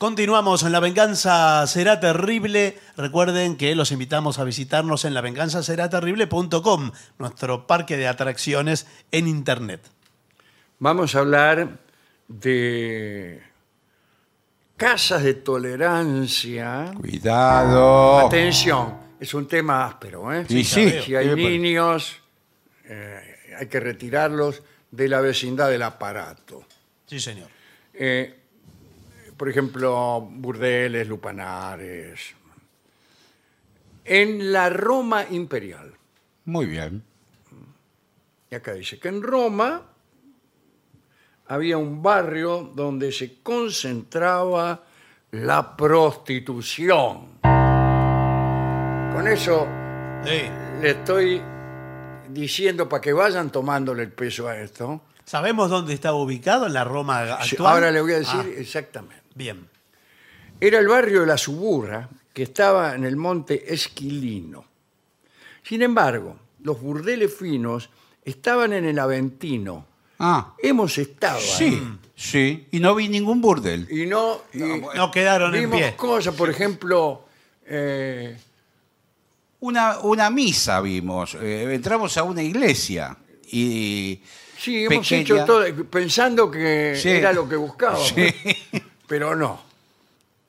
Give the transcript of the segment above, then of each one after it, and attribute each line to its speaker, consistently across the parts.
Speaker 1: Continuamos en La Venganza Será Terrible. Recuerden que los invitamos a visitarnos en lavenganzaseraterrible.com, nuestro parque de atracciones en Internet.
Speaker 2: Vamos a hablar de casas de tolerancia.
Speaker 3: Cuidado.
Speaker 2: Atención, es un tema áspero, ¿eh?
Speaker 3: Sí, sí.
Speaker 2: Si hay niños, eh, hay que retirarlos de la vecindad del aparato.
Speaker 1: Sí, señor.
Speaker 2: Eh, por ejemplo, burdeles, lupanares. En la Roma imperial.
Speaker 3: Muy bien.
Speaker 2: Y acá dice que en Roma había un barrio donde se concentraba la prostitución. Con eso
Speaker 1: Sí.
Speaker 2: le estoy diciendo para que vayan tomándole el peso a esto.
Speaker 1: ¿Sabemos dónde estaba ubicado en la Roma
Speaker 2: Sí,
Speaker 1: actual?
Speaker 2: Ahora le voy a decir
Speaker 1: Ah,
Speaker 2: exactamente.
Speaker 1: Bien.
Speaker 2: Era el barrio de la Suburra, que estaba en el monte Esquilino. Sin embargo, los burdeles finos estaban en el Aventino.
Speaker 3: Ah,
Speaker 2: Hemos estado ahí.
Speaker 3: sí, sí. Y no vi ningún burdel.
Speaker 2: Y no, y
Speaker 1: No quedaron en
Speaker 2: vimos
Speaker 1: pie.
Speaker 2: cosas, por ejemplo, eh,
Speaker 3: Una, una misa vimos. eh, entramos a una iglesia y.
Speaker 2: sí, hemos
Speaker 3: pequeña.
Speaker 2: hecho todo pensando que
Speaker 3: Sí.
Speaker 2: era lo que buscábamos,
Speaker 3: Sí.
Speaker 2: pero no.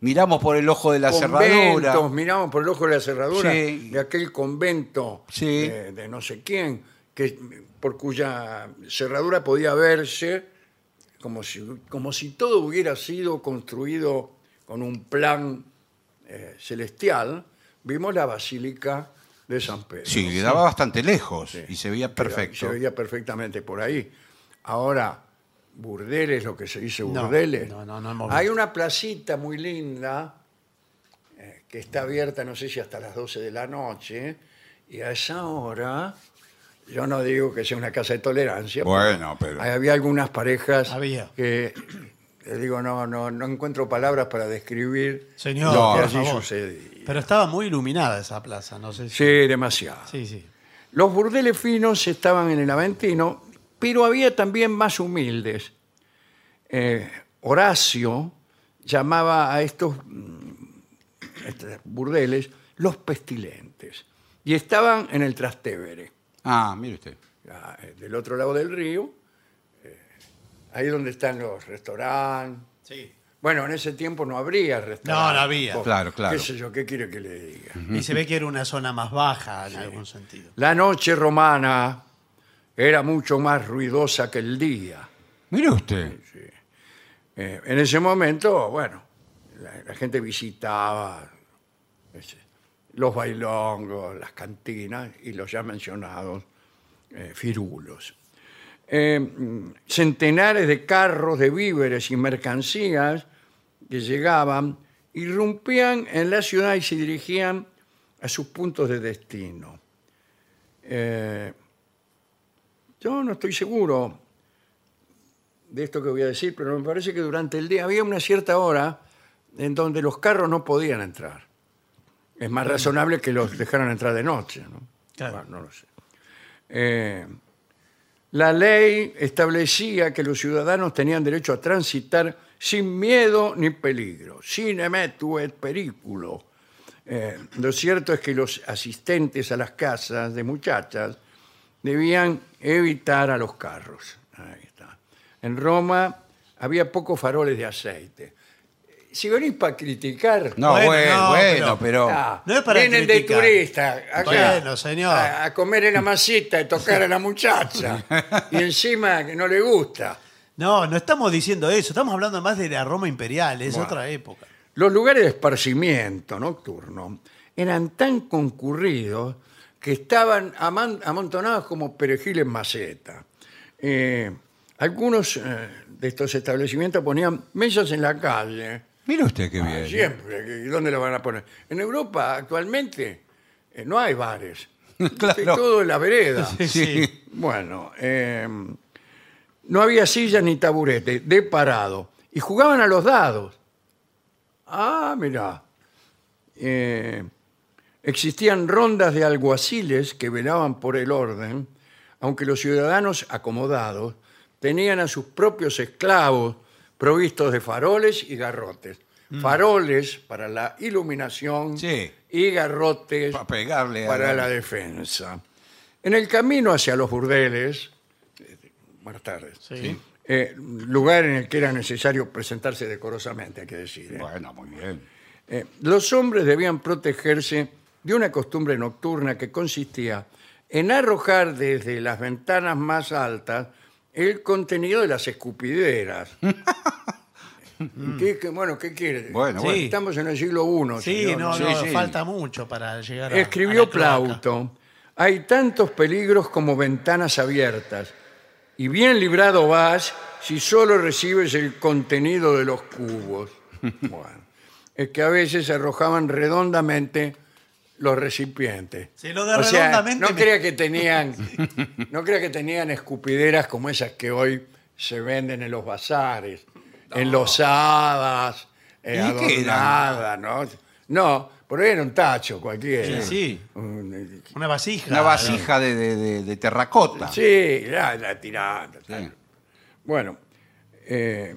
Speaker 3: Miramos por el ojo de la cerradura.
Speaker 2: Conventos, miramos por el ojo de la cerradura
Speaker 3: Sí.
Speaker 2: de aquel convento
Speaker 3: Sí.
Speaker 2: de, de no sé quién, que, por cuya cerradura podía verse como si, como si todo hubiera sido construido con un plan eh, celestial. Vimos la Basílica de San Pedro.
Speaker 3: Sí, quedaba bastante lejos y se veía perfecto.
Speaker 2: Se veía perfectamente por ahí. Ahora, burdeles, lo que se dice
Speaker 1: No,
Speaker 2: burdeles.
Speaker 1: no, no, no hemos
Speaker 2: Hay una placita muy linda eh, que está abierta, no sé si hasta las 12 de la noche, y a esa hora, yo no digo que sea una casa de tolerancia.
Speaker 3: Bueno, pero-
Speaker 2: ahí Había algunas parejas
Speaker 1: Había.
Speaker 2: que, le digo, no, no, no encuentro palabras para describir
Speaker 1: Señor,
Speaker 2: lo que
Speaker 1: por
Speaker 2: allí
Speaker 1: favor.
Speaker 2: sucedía.
Speaker 1: Pero estaba muy iluminada esa plaza, no sé si...
Speaker 2: Sí, demasiado.
Speaker 1: Sí, sí.
Speaker 2: Los burdeles finos estaban en el Aventino, pero había también más humildes. Eh, Horacio llamaba a estos, mm, estos burdeles los pestilentes y estaban en el Trastevere,
Speaker 3: Ah, mire usted.
Speaker 2: ya, eh, del otro lado del río, eh, ahí donde están los restaurantes.
Speaker 1: Sí.
Speaker 2: Bueno, en ese tiempo no habría restaurantes.
Speaker 1: No, no había.
Speaker 3: Claro, claro.
Speaker 2: ¿Qué sé yo? ¿Qué quiere que le diga?
Speaker 1: Y se ve que era una zona más baja en algún sentido.
Speaker 2: La noche romana era mucho más ruidosa que el día.
Speaker 3: Mire usted.
Speaker 2: Eh, en ese momento, bueno, la, la gente visitaba ese, los bailongos, las cantinas y los ya mencionados eh, firulos. Eh, centenares de carros de víveres y mercancías que llegaban irrumpían en la ciudad y se dirigían a sus puntos de destino. Eh, yo no estoy seguro de esto que voy a decir, pero me parece que durante el día había una cierta hora en donde los carros no podían entrar. Es más razonable que los dejaran entrar de noche, ¿no?
Speaker 1: Claro.
Speaker 2: Bueno, no lo sé. Eh, la ley establecía que los ciudadanos tenían derecho a transitar sin miedo ni peligro, sin emetu et periculo. Eh, lo cierto es que los asistentes a las casas de muchachas debían evitar a los carros. Ahí está. En Roma había pocos faroles de aceite. Si venís para criticar,
Speaker 3: No,
Speaker 1: Bueno,
Speaker 3: bueno,
Speaker 1: no,
Speaker 3: bueno,
Speaker 1: pero-
Speaker 3: pero.
Speaker 2: ah,
Speaker 1: no es para
Speaker 2: vienen
Speaker 1: criticar.
Speaker 2: de turista acá
Speaker 1: Bueno, señor.
Speaker 2: A, a comer en la masita y tocar a la muchacha. y encima que no le gusta.
Speaker 1: No, no estamos diciendo eso. Estamos hablando más de la Roma imperial. Es
Speaker 2: Bueno.
Speaker 1: otra época.
Speaker 2: Los lugares de esparcimiento nocturno eran tan concurridos que estaban amontonados como perejil en maceta. Eh, algunos eh, de estos establecimientos ponían mesas en la calle.
Speaker 3: Mire usted qué
Speaker 2: Ah,
Speaker 3: bien.
Speaker 2: siempre. ¿Y dónde lo van a poner? En Europa actualmente eh, no hay bares.
Speaker 3: Claro.
Speaker 2: Todo en la vereda.
Speaker 1: Sí, sí.
Speaker 2: Bueno, eh, no había sillas ni taburete, de parado. Y jugaban a los dados. Ah, mira. Existían rondas de alguaciles que velaban por el orden, aunque los ciudadanos acomodados tenían a sus propios esclavos provistos de faroles y garrotes. faroles para la iluminación
Speaker 3: Sí.
Speaker 2: y garrotes
Speaker 3: Pa' pegarle
Speaker 2: para
Speaker 3: la-
Speaker 2: la defensa. En el camino hacia los burdeles, eh, buenas tardes,
Speaker 1: Sí.
Speaker 2: eh, lugar en el que era necesario presentarse decorosamente, hay que decir. ¿eh?
Speaker 3: Bueno, muy bien.
Speaker 2: Eh, los hombres debían protegerse de una costumbre nocturna que consistía en arrojar desde las ventanas más altas el contenido de las escupideras. ¿Qué, qué- bueno, ¿qué quiere?
Speaker 3: Bueno,
Speaker 1: Sí. bueno.
Speaker 2: Estamos en el siglo I.
Speaker 1: Sí,
Speaker 2: señor,
Speaker 1: no,
Speaker 3: Sí,
Speaker 1: no,
Speaker 3: sí.
Speaker 1: falta mucho para llegar a.
Speaker 2: Escribió
Speaker 1: a la cloaca.
Speaker 2: Plauto, hay tantos peligros como ventanas abiertas, y bien librado vas si solo recibes el contenido de los cubos. Bueno, es que a veces se arrojaban redondamente los recipientes.
Speaker 1: Sí, lo de
Speaker 2: o sea,
Speaker 1: redondamente
Speaker 2: no
Speaker 1: me-
Speaker 2: crea que tenían, no crea que tenían escupideras como esas que hoy se venden en los bazares, enlosadas, eh,
Speaker 3: ¿Y qué eran?
Speaker 2: adornadas, ¿no? No, por ahí era un tacho cualquiera.
Speaker 1: Sí, sí.
Speaker 2: Un- eh,
Speaker 1: Una vasija.
Speaker 3: Una vasija de, de- de- de terracota.
Speaker 2: Sí, la, la tirada.
Speaker 3: Sí.
Speaker 2: Bueno, eh,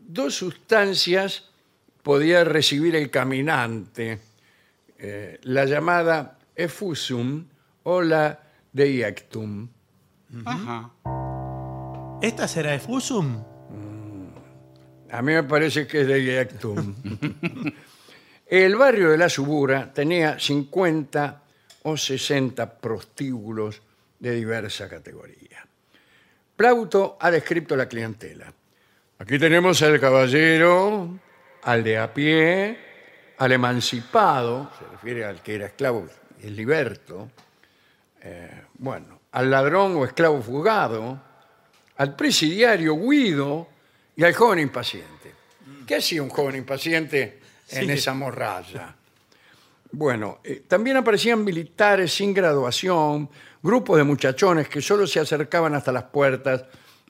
Speaker 2: dos sustancias podía recibir el caminante, eh, la llamada effusum o la deiectum.
Speaker 3: Ajá.
Speaker 1: ¿Esta será efusum?
Speaker 2: A mí me parece que es deiectum. el barrio de la Subura tenía 50 o 60 prostíbulos de diversa categoría. Plauto ha descrito la clientela. Aquí tenemos al caballero, al de a pie, al emancipado, se refiere al que era esclavo, el liberto, eh, bueno, al ladrón o esclavo fugado, al presidiario Guido y al joven impaciente. ¿Qué hacía un joven impaciente en
Speaker 1: Sí.
Speaker 2: esa morralla? Bueno, eh, también aparecían militares sin graduación, grupos de muchachones que solo se acercaban hasta las puertas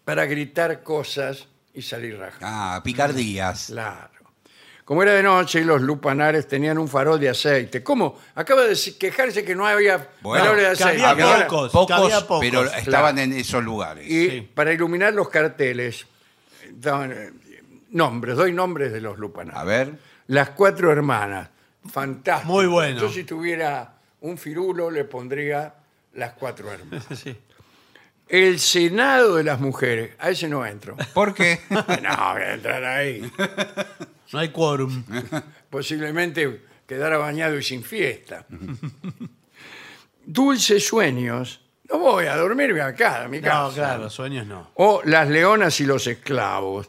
Speaker 2: para gritar cosas y salir rajados.
Speaker 3: Ah, picardías.
Speaker 2: Claro. Como era de noche, los lupanares tenían un farol de aceite. ¿Cómo? Acaba de quejarse que no había
Speaker 3: Bueno,
Speaker 2: faroles de
Speaker 1: que
Speaker 2: aceite.
Speaker 1: había
Speaker 2: ahora-
Speaker 1: pocos.
Speaker 3: Pocos,
Speaker 1: que había pocos,
Speaker 3: pero
Speaker 1: claro.
Speaker 3: estaban en esos lugares.
Speaker 2: Y
Speaker 1: Sí.
Speaker 2: para iluminar los carteles, daban, eh, nombres, doy nombres de los lupanares.
Speaker 3: A ver.
Speaker 2: Las cuatro hermanas. Fantástico.
Speaker 1: Muy bueno.
Speaker 2: Yo si tuviera un firulo le pondría las cuatro hermanas.
Speaker 1: Sí.
Speaker 2: El Senado de las Mujeres. A ese no entro.
Speaker 3: ¿Por qué?
Speaker 2: no, voy a entrar ahí.
Speaker 1: No hay quórum.
Speaker 2: Posiblemente quedara bañado y sin fiesta. Dulces sueños. No voy a dormirme acá, a mi casa.
Speaker 1: No, claro, sueños no.
Speaker 2: O las leonas y los esclavos.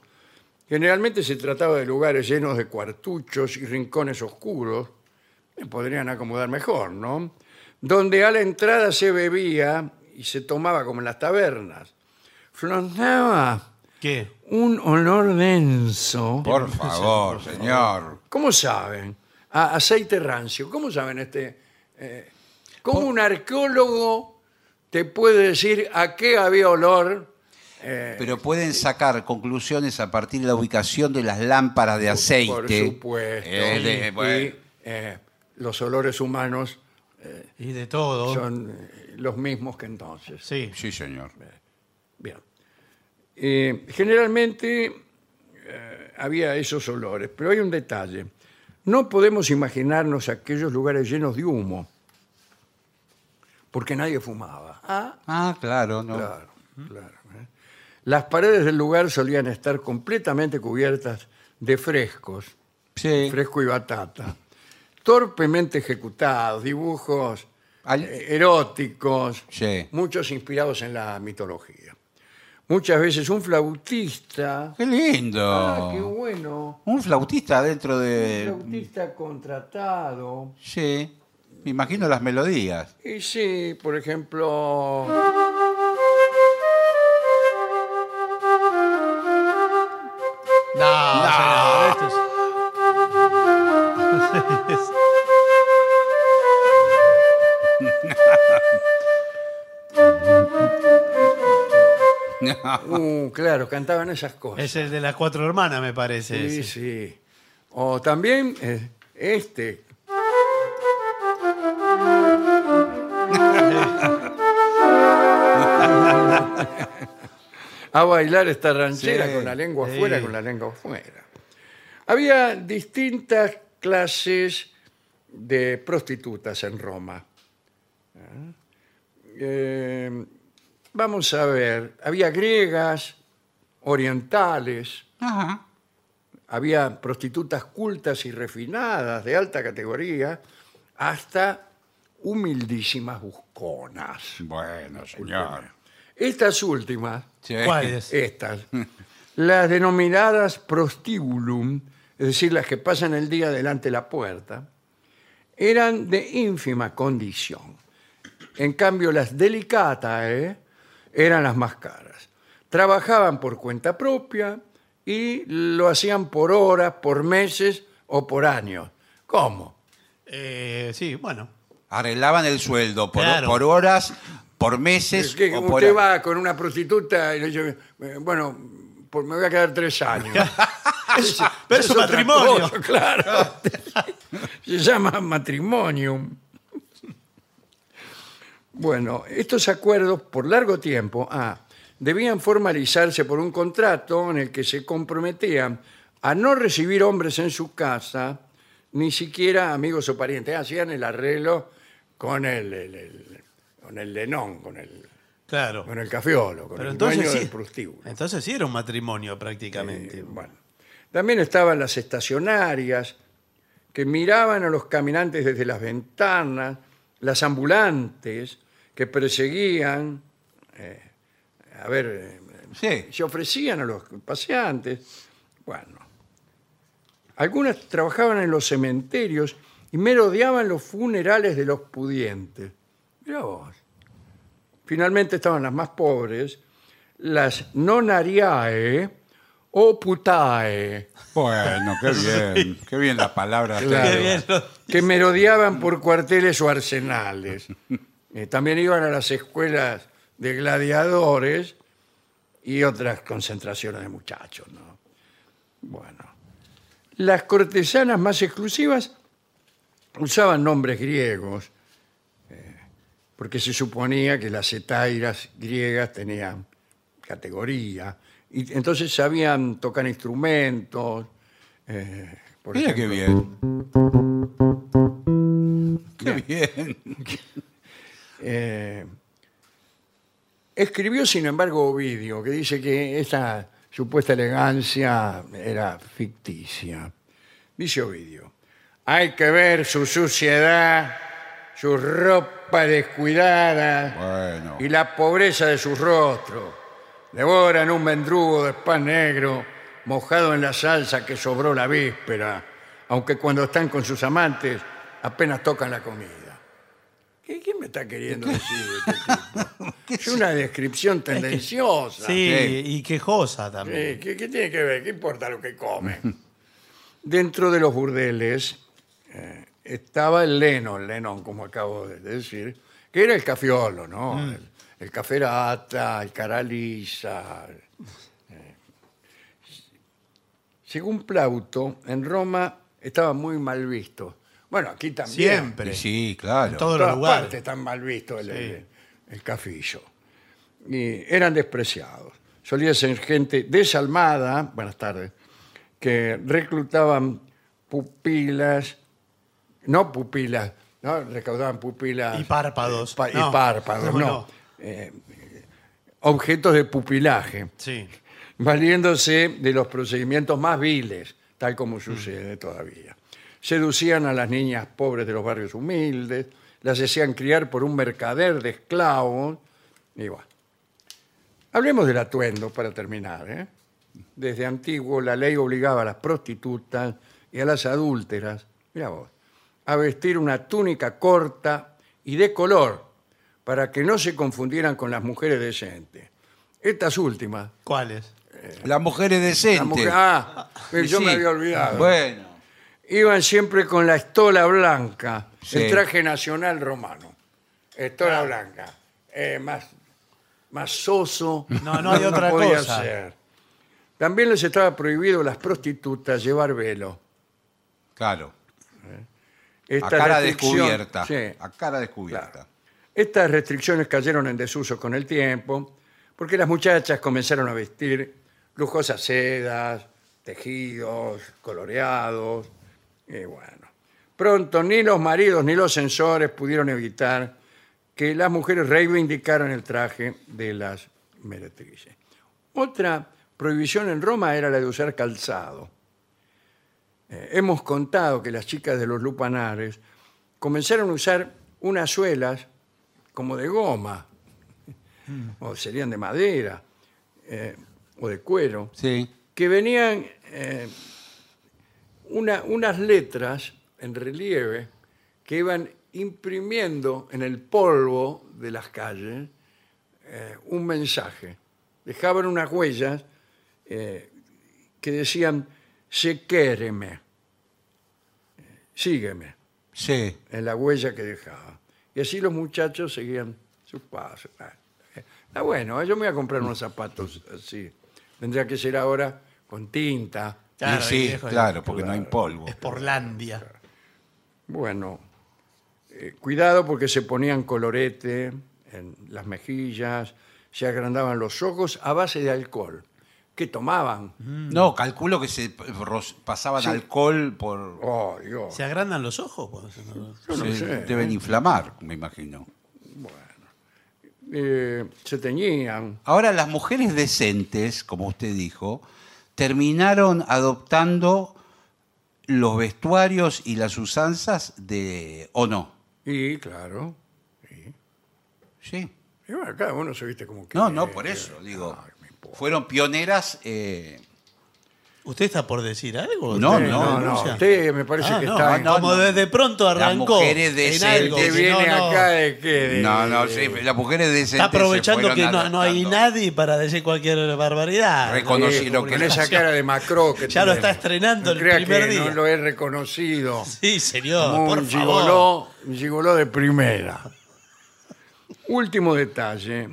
Speaker 2: Generalmente se trataba de lugares llenos de cuartuchos y rincones oscuros. Me podrían acomodar mejor, ¿no? Donde a la entrada se bebía y se tomaba como en las tabernas. Flotaba
Speaker 1: ¿Qué?
Speaker 2: un olor denso.
Speaker 3: Por favor, señor.
Speaker 2: ¿Cómo saben? A aceite rancio. ¿Cómo saben este? eh, ¿Cómo un arqueólogo te puede decir a qué había olor? eh,
Speaker 3: Pero pueden sacar conclusiones a partir de la ubicación de las lámparas de aceite.
Speaker 2: Por supuesto.
Speaker 3: Eh, de-
Speaker 2: y
Speaker 3: bueno,
Speaker 2: eh, los olores humanos
Speaker 1: Y de todo.
Speaker 2: son eh, los mismos que entonces.
Speaker 1: Sí.
Speaker 3: sí, señor.
Speaker 2: Bien. Eh, generalmente eh, había esos olores, pero hay un detalle. No podemos imaginarnos aquellos lugares llenos de humo, porque nadie fumaba. Ah,
Speaker 3: Ah, claro, no.
Speaker 2: claro, claro. ¿eh? Las paredes del lugar solían estar completamente cubiertas de frescos,
Speaker 3: Sí.
Speaker 2: fresco y batata, torpemente ejecutados, dibujos
Speaker 3: Al-
Speaker 2: eróticos,
Speaker 3: Sí.
Speaker 2: muchos inspirados en la mitología. Muchas veces un flautista,
Speaker 3: Qué lindo.
Speaker 2: ah, qué bueno,
Speaker 3: Un flautista dentro
Speaker 2: un
Speaker 3: de.
Speaker 2: flautista contratado.
Speaker 3: Sí. Me imagino las melodías.
Speaker 2: Y sí, por ejemplo,
Speaker 1: No, señor, esto es-
Speaker 2: uh, claro, cantaban esas cosas.
Speaker 1: es el de las cuatro hermanas, me parece.
Speaker 2: Sí,
Speaker 1: ese.
Speaker 2: sí. O también eh, este. A bailar esta ranchera
Speaker 3: Sí,
Speaker 2: con la lengua
Speaker 1: sí.
Speaker 2: afuera, con la lengua afuera. Había distintas clases de prostitutas en Roma. ¿Ah? Eh, vamos a ver, había griegas, orientales,
Speaker 3: Ajá.
Speaker 2: había prostitutas cultas y refinadas de alta categoría, hasta humildísimas busconas.
Speaker 3: Bueno, señor.
Speaker 2: Estas últimas,
Speaker 3: Sí.
Speaker 1: ¿Cuáles?
Speaker 2: estas, las denominadas prostibulum, es decir, las que pasan el día delante de la puerta, eran de ínfima condición. En cambio, las delicatae eran las más caras. Trabajaban por cuenta propia y lo hacían por horas, por meses o por años. ¿Cómo?
Speaker 1: Eh, sí, bueno.
Speaker 3: Arreglaban el sueldo por,
Speaker 1: Claro.
Speaker 3: por horas, por meses
Speaker 2: Es que
Speaker 3: o por
Speaker 2: usted va con una prostituta y le dice, eh, bueno, pues me voy a quedar tres años.
Speaker 1: Pero es un
Speaker 2: otra
Speaker 1: matrimonio.
Speaker 2: cosa, claro. Se llama matrimonio. Bueno, estos acuerdos por largo tiempo ah, debían formalizarse por un contrato en el que se comprometían a no recibir hombres en su casa, ni siquiera amigos o parientes. Hacían el arreglo con el, el- el- con el lenón, con el,
Speaker 1: Claro.
Speaker 2: con el cafeolo, con
Speaker 1: Pero
Speaker 2: el
Speaker 1: entonces
Speaker 2: dueño
Speaker 1: sí.
Speaker 2: del prostíbulo.
Speaker 1: Entonces sí era un matrimonio prácticamente.
Speaker 2: Eh, bueno. También estaban las estacionarias que miraban a los caminantes desde las ventanas, las ambulantes que perseguían, eh, a ver, eh,
Speaker 3: Sí.
Speaker 2: se ofrecían a los paseantes. Bueno, algunas trabajaban en los cementerios y merodeaban los funerales de los pudientes. Mirá vos. Finalmente estaban las más pobres, las nonariae o putae,
Speaker 3: Bueno, qué bien. Qué bien las palabras.
Speaker 2: Claro.
Speaker 1: Qué bien lo-
Speaker 2: que merodeaban por cuarteles o arsenales. Eh, también iban a las escuelas de gladiadores y otras concentraciones de muchachos. ¿no? Bueno, las cortesanas más exclusivas usaban nombres griegos, eh, porque se suponía que las etairas griegas tenían categoría, y entonces sabían tocar instrumentos. eh, por
Speaker 3: Mira qué bien. Qué bien.
Speaker 2: Eh, escribió, sin embargo, Ovidio, que dice que esta supuesta elegancia era ficticia. Dice Ovidio, hay que ver su suciedad, su ropa descuidada
Speaker 3: Bueno.
Speaker 2: y la pobreza de sus rostros. Devoran un mendrugo de pan negro mojado en la salsa que sobró la víspera, aunque cuando están con sus amantes apenas tocan la comida. ¿Qué, qué me está queriendo decir este tipo? Es una descripción tendenciosa.
Speaker 1: Sí,
Speaker 3: Sí.
Speaker 1: y quejosa también.
Speaker 2: Sí, ¿qué, qué tiene que ver? ¿Qué importa lo que come? Dentro de los burdeles eh, estaba el Lennon, el Lennon, como acabo de decir, que era el cafiolo, ¿no?
Speaker 1: Mm.
Speaker 2: El, el caferata, el caraliza. eh. Según Plauto, en Roma estaba muy mal visto. Bueno, aquí también.
Speaker 1: Siempre.
Speaker 3: Y sí, claro.
Speaker 1: En todos
Speaker 2: En
Speaker 1: los
Speaker 2: todas
Speaker 1: lugares.
Speaker 2: partes están mal visto el,
Speaker 1: Sí.
Speaker 2: el- el cafillo. Y eran despreciados. Solía ser gente desalmada, buenas tardes, que reclutaban pupilas, no pupilas, no recaudaban pupilas.
Speaker 1: Y párpados.
Speaker 2: pa- y
Speaker 1: No,
Speaker 2: párpados,
Speaker 1: no,
Speaker 2: no.
Speaker 1: no.
Speaker 2: Eh, objetos de pupilaje
Speaker 1: Sí.
Speaker 2: valiéndose de los procedimientos más viles, tal como sucede todavía. Seducían a las niñas pobres de los barrios humildes, las hacían criar por un mercader de esclavos, y bueno. Hablemos del atuendo para terminar. ¿eh? Desde antiguo la ley obligaba a las prostitutas y a las adúlteras, mira vos, a vestir una túnica corta y de color para que no se confundieran con las mujeres decentes. Estas últimas
Speaker 1: ¿Cuáles?
Speaker 3: Las mujeres decentes.
Speaker 2: la mujer- ah, yo
Speaker 3: sí.
Speaker 2: me había olvidado.
Speaker 3: Bueno.
Speaker 2: Iban siempre con la estola blanca,
Speaker 3: Sí.
Speaker 2: el traje nacional romano. Estola blanca. Eh, más, más soso.
Speaker 1: No, no hay otra
Speaker 2: podía
Speaker 1: cosa.
Speaker 2: ser. También les estaba prohibido a las prostitutas llevar velo.
Speaker 3: Claro.
Speaker 2: Esta
Speaker 3: a cara
Speaker 2: restricción-
Speaker 3: descubierta.
Speaker 2: Sí.
Speaker 3: A cara descubierta.
Speaker 2: Estas restricciones cayeron en desuso con el tiempo, porque las muchachas comenzaron a vestir lujosas sedas, tejidos, coloreados, y bueno. Pronto ni los maridos ni los censores pudieron evitar que las mujeres reivindicaran el traje de las meretrices. Otra prohibición en Roma era la de usar calzado. Eh, hemos contado que las chicas de los lupanares comenzaron a usar unas suelas como de goma, o serían de madera, eh, o de cuero,
Speaker 3: Sí.
Speaker 2: que venían eh, una- unas letras en relieve que iban imprimiendo en el polvo de las calles eh, un mensaje. Dejaban unas huellas eh, que decían, se quéreme, sígueme,
Speaker 3: Sí.
Speaker 2: en la huella que dejaba. Y así los muchachos seguían sus pasos. Ah, eh, Está bueno, yo me voy a comprar unos zapatos así. Tendría que ser ahora con tinta.
Speaker 1: Claro,
Speaker 3: Y sí, claro, porque no hay polvo.
Speaker 1: Es Porlandia.
Speaker 2: Bueno, eh, cuidado porque se ponían colorete en las mejillas, se agrandaban los ojos a base de alcohol. ¿Qué tomaban?
Speaker 3: No, calculo que se ros- pasaban alcohol por...
Speaker 2: Oh, Dios.
Speaker 1: ¿Se agrandan los ojos? Pues, no-
Speaker 2: Yo no
Speaker 3: se
Speaker 2: sé.
Speaker 3: deben inflamar, me imagino.
Speaker 2: Eh, se teñían.
Speaker 3: Ahora, las mujeres decentes, como usted dijo, terminaron adoptando los vestuarios y las usanzas de... ¿O no?
Speaker 2: Y, claro.
Speaker 3: Sí.
Speaker 2: y bueno, cada uno se viste como que.
Speaker 3: No, no, por eso, digo.
Speaker 2: Ay.
Speaker 3: Fueron pioneras... eh,
Speaker 1: ¿Usted está por decir algo?
Speaker 3: No,
Speaker 1: ¿Usted
Speaker 3: no,
Speaker 2: no,
Speaker 1: denuncia?
Speaker 2: Usted me parece
Speaker 1: Ah,
Speaker 2: que
Speaker 1: no,
Speaker 2: está.
Speaker 3: no,
Speaker 1: como desde pronto arrancó.
Speaker 3: mujeres de
Speaker 1: en
Speaker 3: ese-
Speaker 1: algo,
Speaker 2: que
Speaker 1: que
Speaker 2: viene
Speaker 1: no,
Speaker 2: acá de qué? De-
Speaker 3: No, no,
Speaker 2: de-
Speaker 3: sí, las mujeres decentes
Speaker 1: Está aprovechando
Speaker 3: se
Speaker 1: que no, no hay nadie para decir cualquier barbaridad.
Speaker 3: Reconocí lo que
Speaker 2: con esa cara de Macro que
Speaker 1: Ya lo está estrenando
Speaker 2: No
Speaker 1: el
Speaker 2: crea
Speaker 1: primer
Speaker 2: que
Speaker 1: día.
Speaker 2: No lo he reconocido.
Speaker 1: Sí, señor,
Speaker 2: Como
Speaker 1: por
Speaker 2: un
Speaker 1: favor.
Speaker 2: gigoló, un gigoló de primera. Último detalle.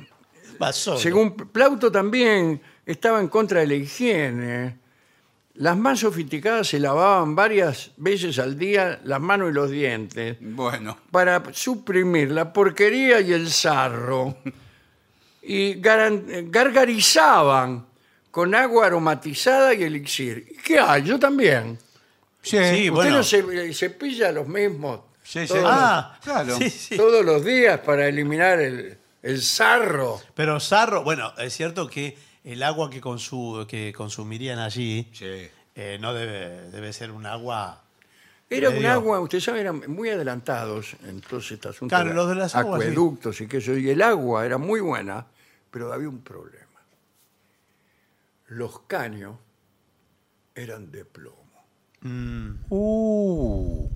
Speaker 1: Solo.
Speaker 2: Según Plauto también estaba en contra de la higiene. Las más sofisticadas se lavaban varias veces al día las manos y los dientes
Speaker 3: Bueno,
Speaker 2: para suprimir la porquería y el sarro. Y garan- gargarizaban con agua aromatizada y elixir. ¿Y ¿Qué hay? Yo también.
Speaker 3: sí,
Speaker 1: Sí,
Speaker 2: ¿Usted
Speaker 1: bueno.
Speaker 2: no se cepilla los mismos
Speaker 3: Sí, sí.
Speaker 2: todos,
Speaker 1: Ah,
Speaker 3: Claro.
Speaker 1: Sí, sí.
Speaker 2: todos los días para eliminar el, el sarro?
Speaker 1: Pero Sarro, bueno, es cierto que el agua que, consu- que consumirían allí
Speaker 3: Sí.
Speaker 1: eh, no debe, debe ser un agua.
Speaker 2: Era un
Speaker 1: medio-
Speaker 2: agua, usted sabe, eran muy adelantados en todo este asunto.
Speaker 1: Claro, los de las aguas, sí.
Speaker 2: Acueductos y que eso. Y el agua era muy buena, pero había un problema. Los caños eran de plomo.
Speaker 1: Mm,
Speaker 3: Uh,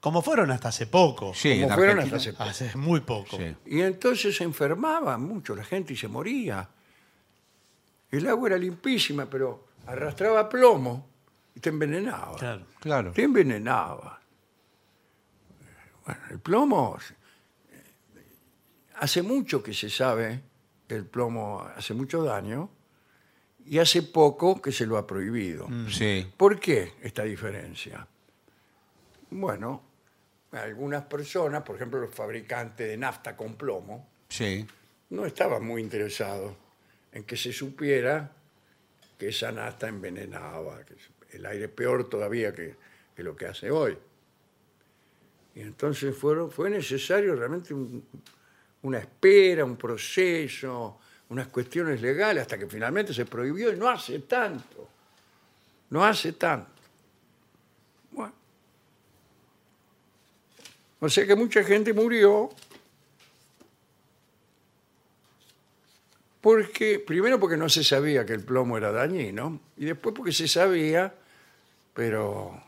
Speaker 1: como fueron hasta hace poco.
Speaker 3: sí,
Speaker 2: Como
Speaker 3: en
Speaker 2: fueron
Speaker 3: Argentina.
Speaker 2: hasta hace poco.
Speaker 1: Hace muy poco.
Speaker 3: Sí.
Speaker 2: Y entonces se enfermaba mucho la gente y se moría. El agua era limpísima, pero arrastraba plomo y te envenenaba.
Speaker 1: Claro.
Speaker 3: Claro.
Speaker 2: Te envenenaba. Bueno, el plomo. eh, Hace mucho que se sabe que el plomo hace mucho daño y hace poco que se lo ha prohibido.
Speaker 3: Sí.
Speaker 2: ¿Por qué esta diferencia? Bueno, algunas personas, por ejemplo los fabricantes de nafta con plomo,
Speaker 3: Sí.
Speaker 2: no estaban muy interesados en que se supiera que esa nafta envenenaba, que el aire peor todavía que, que lo que hace hoy. Y entonces fue necesario realmente un- una espera, un proceso, unas cuestiones legales, hasta que finalmente se prohibió y no hace tanto. No hace tanto. Bueno. O sea que mucha gente murió Porque, primero porque no se sabía que el plomo era dañino, y después porque se sabía, pero...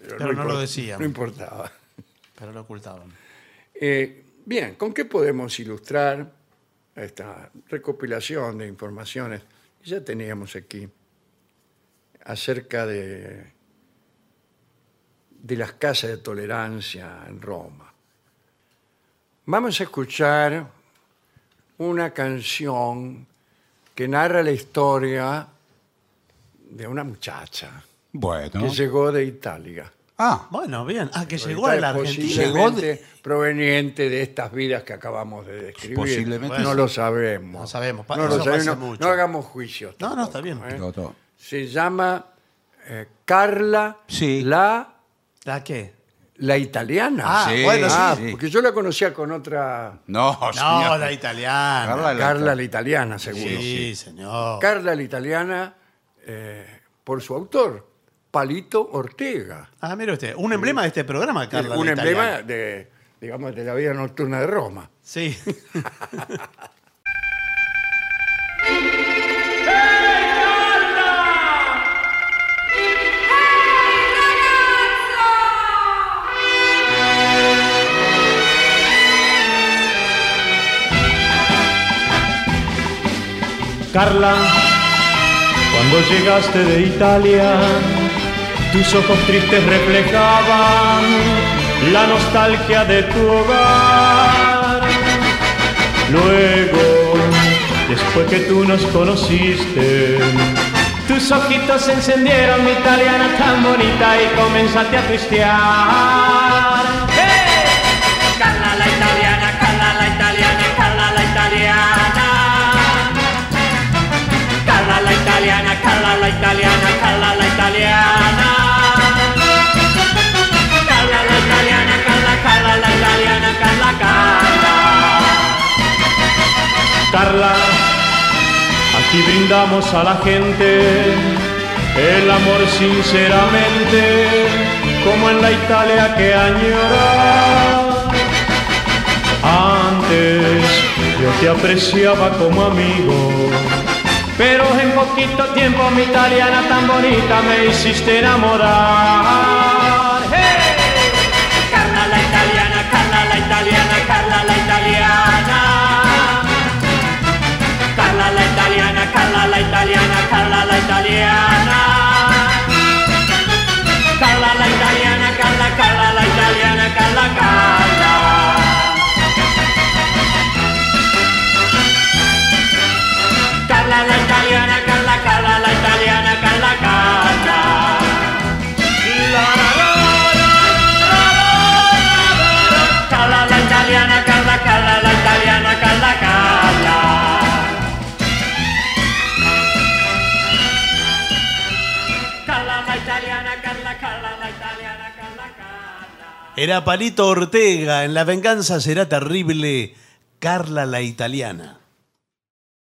Speaker 1: Pero no lo decían.
Speaker 2: No importaba.
Speaker 1: Pero lo ocultaban.
Speaker 2: Eh, bien, ¿con qué podemos ilustrar esta recopilación de informaciones que ya teníamos aquí acerca de, de las casas de tolerancia en Roma? Vamos a escuchar una canción que narra la historia de una muchacha
Speaker 3: Bueno.
Speaker 2: que llegó de Italia.
Speaker 3: Ah,
Speaker 1: Bueno, bien. Ah, que llegó a la Argentina.
Speaker 3: Llegó
Speaker 2: Posiblemente
Speaker 3: de-
Speaker 2: proveniente de estas vidas que acabamos de describir.
Speaker 3: Posiblemente
Speaker 2: no
Speaker 1: sí.
Speaker 2: lo sabemos.
Speaker 1: No sabemos, pa-
Speaker 2: No,
Speaker 1: eso pasa
Speaker 2: No-
Speaker 1: mucho.
Speaker 2: no hagamos juicios.
Speaker 1: No, no, está bien.
Speaker 2: ¿eh? se llama eh, Carla
Speaker 3: Sí.
Speaker 2: la,
Speaker 1: ¿La qué?
Speaker 2: La italiana.
Speaker 1: Ah,
Speaker 3: Sí,
Speaker 1: bueno, sí.
Speaker 2: Ah,
Speaker 3: sí.
Speaker 2: porque yo la conocía con otra
Speaker 3: No,
Speaker 1: No,
Speaker 3: señor.
Speaker 1: la italiana.
Speaker 3: Carla la-
Speaker 2: Carla la italiana, seguro.
Speaker 1: Sí, señor.
Speaker 2: Carla la italiana eh, por su autor, Palito Ortega.
Speaker 1: Ah, mire usted, un emblema de este programa, Carla.
Speaker 2: un
Speaker 1: la
Speaker 2: emblema
Speaker 1: italiana.
Speaker 2: de, digamos, de la vida nocturna de Roma.
Speaker 1: Sí.
Speaker 4: Carla, cuando llegaste de Italia, tus ojos tristes reflejaban la nostalgia de tu hogar. Luego, después que tú nos conociste, tus ojitos se encendieron, mi italiana tan bonita, y comenzaste a tristear. La italiana, Carla la italiana. Carla la italiana, Carla, Carla la italiana, Carla, Carla. Carla, aquí brindamos a la gente el amor sinceramente, como en la Italia que añora. Antes yo te apreciaba como amigo, pero en poquito tiempo mi italiana tan bonita me hiciste enamorar. Carla la italiana, Carla la italiana, Carla la italiana. Carla la italiana, Carla la italiana, Carla la italiana.
Speaker 1: Era Palito Ortega. En La venganza será terrible. Carla la italiana.